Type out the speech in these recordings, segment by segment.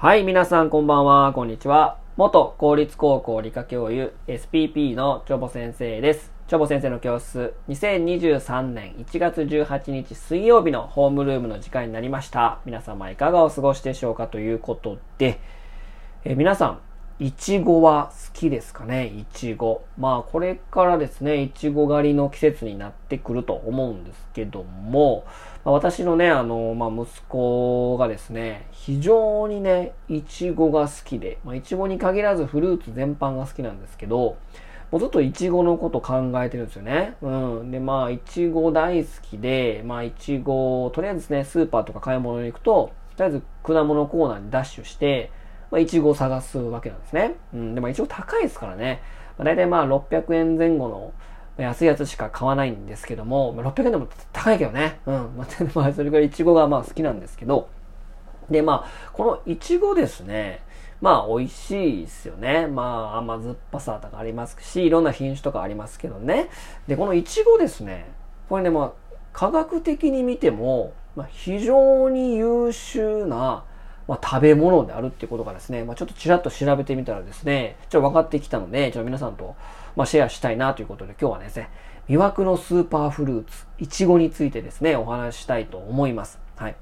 はい、皆さんこんばんは、こんにちは。元公立高校理科教諭 SPP のチョボ先生です。チョボ先生の教室、2023年1月18日水曜日のホームルームの時間になりました。皆様いかがお過ごしでしょうかということで、え皆さん、いちごは好きですかね？いちご。まあこれからですね、いちご狩りの季節になってくると思うんですけども、まあ私のね、あの、まあ息子がですね、非常にね、いちごが好きで、まあいちごに限らずフルーツ全般が好きなんですけど、もうずっといちごのこと考えてるんですよね。うん。で、まあ、いちご大好きで、まあ、いちご、とりあえずですね、スーパーとか買い物に行くと、とりあえず果物コーナーにダッシュして、まあ、いちごを探すわけなんですね。うん。で、まあ、いちご高いですからね。まあ、大体まあ、600円前後の安いやつしか買わないんですけども、まあ、600円でも高いけどね。うん。まあ、まあ、それぐらいいちごがまあ好きなんですけど、で、まあ、このいちごですね、まあ、美味しいですよね。まあ、甘酸っぱさとかありますし、いろんな品種とかありますけどね。で、このいちごですね、これね、まあ、科学的に見ても、まあ、非常に優秀な、まあ、食べ物であるっていうことがですね、まあ、ちょっとちらっと調べてみたらですね、ちょっと分かってきたので、ちょっと皆さんと、まあ、シェアしたいなということで、今日はですね、魅惑のスーパーフルーツ、いちごについてですね、お話ししたいと思います。はい。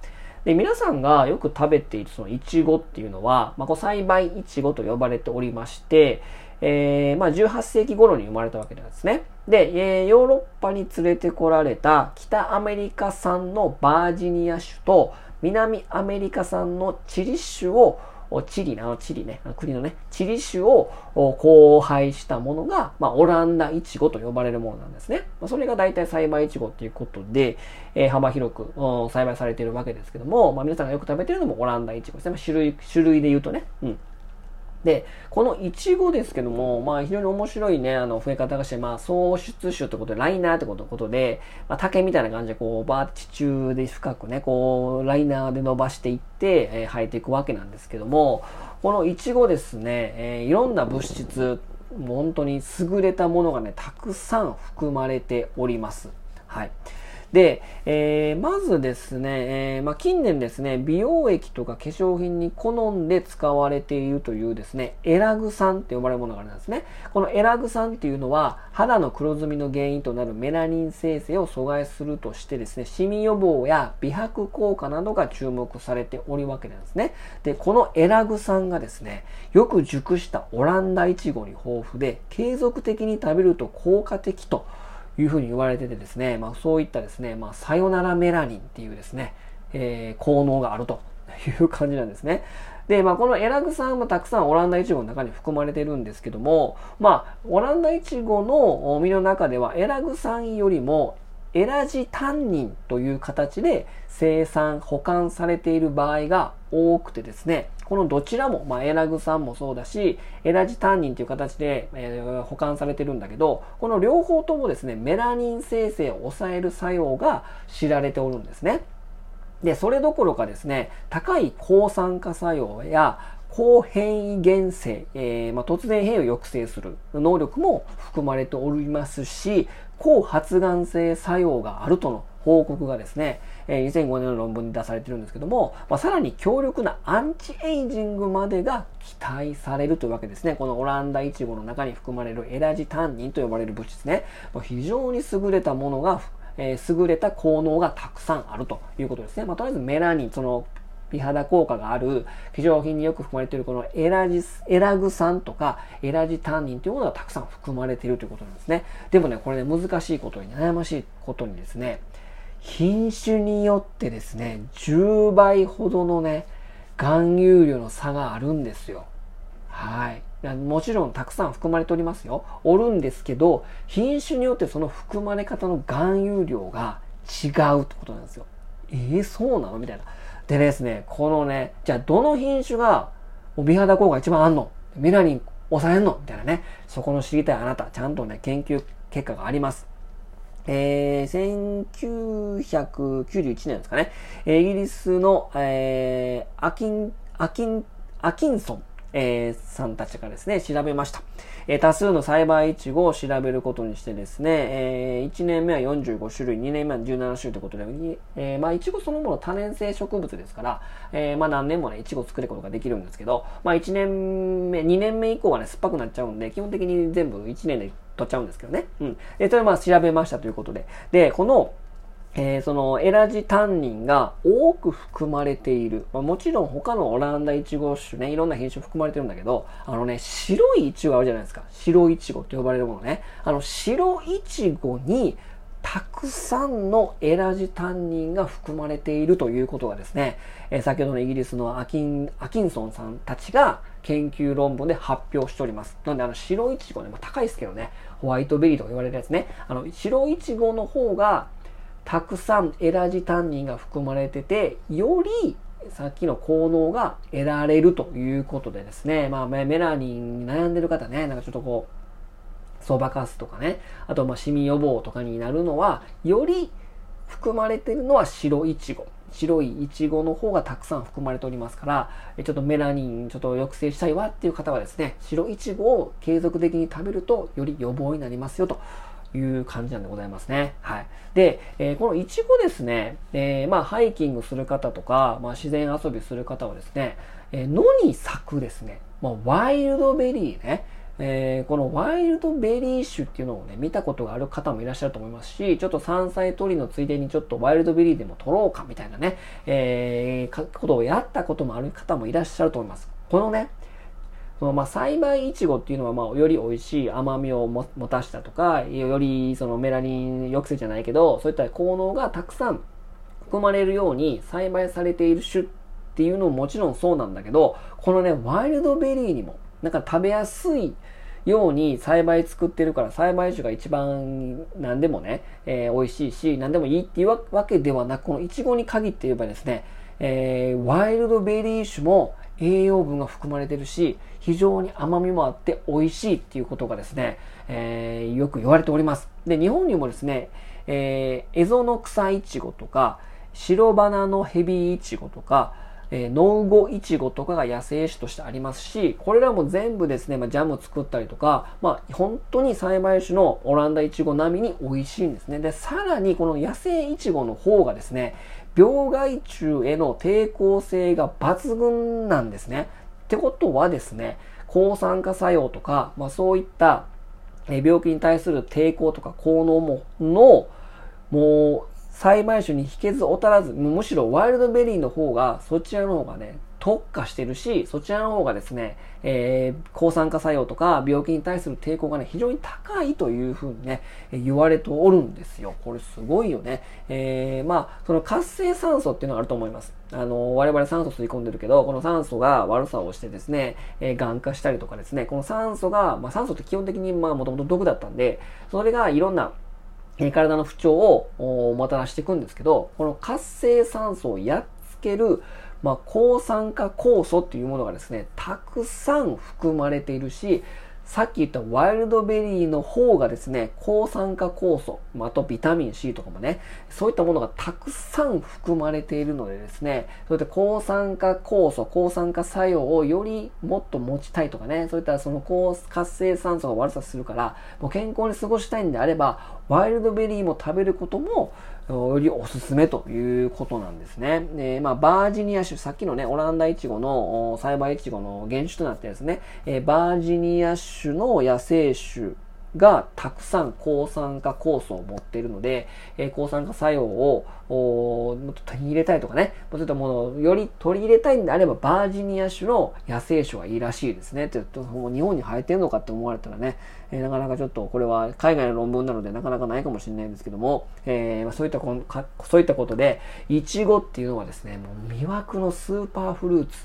で、皆さんがよく食べているそのいちごっていうのは、まあ、こう栽培いちごと呼ばれておりまして、えーまあ、18世紀頃に生まれたわけなんですね。で、えーヨーロッパに連れてこられた北アメリカ産のバージニア種と南アメリカ産のチリ種をチリな、のチリね、国のね、チリ種を交配したものが、まあ、オランダイチゴと呼ばれるものなんですね。まあ、それが大体栽培イチゴっていうことで、えー幅広くうん栽培されているわけですけども、まあ、皆さんがよく食べているのもオランダイチゴですね。まあ、種類、種類で言うとね。うん。で、このイチゴですけども、まあ非常に面白いね、あの、増え方がして、まあ創出種ってことで、ライナーってことで、まあ竹みたいな感じで、こう、バーッ地中で深くね、こう、ライナーで伸ばしていって、えー生えていくわけなんですけども、このイチゴですね、えーいろんな物質、もう本当に優れたものがね、たくさん含まれております。はい。で、えーまずですね、えーまあ、近年ですね、美容液とか化粧品に好んで使われているというですね、エラグ酸って呼ばれるものがあるんですね。このエラグ酸っていうのは、肌の黒ずみの原因となるメラニン生成を阻害するとしてですね、シミ予防や美白効果などが注目されておるわけなんですね。で、このエラグ酸がですね、よく熟したオランダイチゴに豊富で、継続的に食べると効果的と、いうふうに言われててですね、まあそういったですね、まあさよならメラニンっていうですね、えー効能があるという感じなんですね。で、まあこのエラグ酸もたくさんオランダイチゴの中に含まれてるんですけども、まあオランダイチゴの実の中ではエラグ酸よりもエラジタンニンという形で生産、保管されている場合が多くてですね、このどちらも、まあ、エラグ酸もそうだし、エラジタンニンという形で、えー保管されてるんだけど、この両方ともですね、メラニン生成を抑える作用が知られておるんですね。で、それどころかですね、高い抗酸化作用や高変異原性、えーまあ、突然変異を抑制する能力も含まれておりますし、抗発がん性作用があるとの報告がですね、えー2005年の論文に出されているんですけども、まあ、さらに強力なアンチエイジングまでが期待されるというわけですね。このオランダイチゴの中に含まれるエラジタンニンと呼ばれる物質ね。まあ非常に優れたものが、えー優れた効能がたくさんあるということですね。まあ、とりあえずメラニン、その美肌効果がある化粧品によく含まれているこのエラジ、エラグ酸とかエラジタンニンというものがたくさん含まれているということなんですね。でもね、これね、難しいことに、悩ましいことにですね、品種によってですね、10倍ほどのね、含有量の差があるんですよ。はい。もちろんたくさん含まれておりますよ。おるんですけど、品種によってその含まれ方の含有量が違うってことなんですよ。えー、そうなの？みたいな。でですね、このね、じゃあどの品種が美肌効果一番あんの？メラニン抑えんの？みたいなね。そこの知りたいあなた、ちゃんとね、研究結果があります。えー、1991年ですかね。イギリスの、えーアキン、アキン、アキンソン、えー、さんたちがですね、調べました。えー、多数の栽培イチゴを調べることにしてですね、えー、1年目は45種類、2年目は17種類ということで、えー、まあ、イチゴそのもの多年生植物ですから、えー、まあ、何年もね、イチゴ作ることができるんですけど、まあ、1年目、2年目以降はね、酸っぱくなっちゃうんで、基本的に全部1年で取っちゃうんですけどね。うん。で、それまあ調べましたということで。で、この、えー、そのエラジタンニンが多く含まれている。まあ、もちろん他のオランダイチゴ種ね、いろんな品種含まれてるんだけど、あのね、白いイチゴあるじゃないですか。白イチゴって呼ばれるものね。あの白イチゴにたくさんのエラジタンニンが含まれているということがですね、えー、先ほどのイギリスのアキン、アキンソンさんたちが研究論文で発表しております。なので、あの、白いちごね、まあ、高いですけどね、ホワイトベリーとか言われるやつね、あの、白いちごの方がたくさんエラジタンニンが含まれてて、よりさっきの効能が得られるということでですね、まあ、メラニン悩んでる方ね、なんかちょっとこう、そばかすとかね、あと、まあ、シミ予防とかになるのは、より含まれてるのは白いちご。白いイチゴの方がたくさん含まれておりますから、ちょっとメラニンちょっと抑制したいわっていう方はですね、白いちごを継続的に食べるとより予防になりますよと。いう感じなんでございますね。はい。で、えー、このいちごですね、えー、まあ、ハイキングする方とか、まあ、自然遊びする方はですね、えー、野に咲くですね、まあ、ワイルドベリーね、えー、このワイルドベリー種っていうのをね、見たことがある方もいらっしゃると思いますし、ちょっと山菜取りのついでにちょっとワイルドベリーでも取ろうかみたいなね、えー、ことをやったこともある方もいらっしゃると思います。このね、そのまあ栽培いちごっていうのはまあより美味しい甘みを持たしたとか、よりそのメラニン抑制じゃないけど、そういった効能がたくさん含まれるように栽培されている種っていうのももちろんそうなんだけど、このね、ワイルドベリーにも、なんか食べやすいように栽培作ってるから栽培種が一番何でもね、えー、美味しいし何でもいいっていうわけではなくこのイチゴに限って言えばですね、えー、ワイルドベリー種も栄養分が含まれてるし、非常に甘みもあって美味しいっていうことがですね、えー、よく言われております。で、日本にもですね、えー、エゾノクサイチゴとか、白花のヘビイチゴとか、えー、ノウゴイチゴとかが野生種としてありますし、これらも全部ですね、まあ、ジャム作ったりとか、まあ、本当に栽培種のオランダイチゴ並みに美味しいんですね。で、さらにこの野生イチゴの方がですね、病害虫への抵抗性が抜群なんですね。ってことはですね、抗酸化作用とか、まあそういった病気に対する抵抗とか効能も、の、もう栽培種に引けず劣らず、むしろワイルドベリーの方が、そちらの方がね、特化してるし、そちらの方がですね、えー、抗酸化作用とか病気に対する抵抗がね、非常に高いというふうにね、言われておるんですよ。これすごいよね。えー、まあ、その活性酸素っていうのがあると思います。あの、我々酸素吸い込んでるけど、この酸素が悪さをしてですね、えー、癌化したりとかですね、この酸素が、まあ酸素って基本的にまあもともと毒だったんで、それがいろんな体の不調をもたらしていくんですけど、この活性酸素をやっつけるまあ、抗酸化酵素っていうものがですね、たくさん含まれているし、さっき言ったワイルドベリーの方がですね、抗酸化酵素、あとビタミン C とかもね、そういったものがたくさん含まれているのでですね、そういった抗酸化酵素、抗酸化作用をよりもっと持ちたいとかね、そういったその高活性酸素が悪さするから、もう健康に過ごしたいんであれば、ワイルドベリーも食べることも、よりおすすめということなんですね。で、まあ、バージニア州、さっきのね、オランダイチゴの、栽培イチゴの原種となってですね、えー、バージニア州の野生種がたくさん抗酸化酵素を持っているので、えー、抗酸化作用をもっと手に入れたいとかね、そういったものをより取り入れたいんであれば、バージニア種の野生種はいいらしいですね。って言うと、もう日本に生えてるのかって思われたらね、えー、なかなかちょっとこれは海外の論文なのでなかなかないかもしれないんですけども、えー、そういったこかそういったことで、イチゴっていうのはですね、もう魅惑のスーパーフルーツ、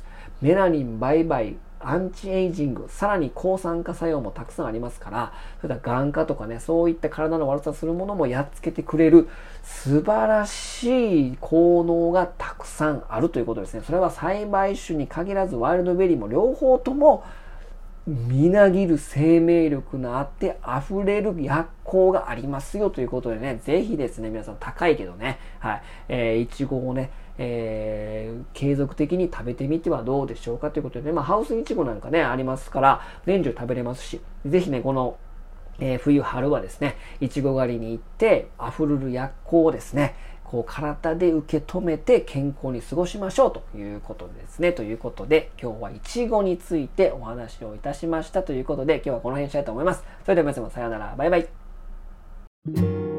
メラニン売買、アンチエイジング、さらに抗酸化作用もたくさんありますから、それから眼科とかね、そういった体の悪さするものもやっつけてくれる素晴らしい効能がたくさんあるということですね。それは栽培種に限らずワイルドベリーも両方ともみなぎる生命力のあって溢れる薬効がありますよということでね、ぜひですね、皆さん高いけどね、はい、えー、いちごをね、えー、継続的に食べてみてはどうでしょうかということで、ね、まあ、ハウスイチゴなんかね、ありますから、年中食べれますし、ぜひね、この、えー、冬春はですね、いちご狩りに行って、アフルル薬効をですね、こう体で受け止めて健康に過ごしましょうということですね。ということで、今日はイチゴについてお話をいたしましたということで、今日はこの辺にしたいと思います。それでは皆様さようなら。バイバイ。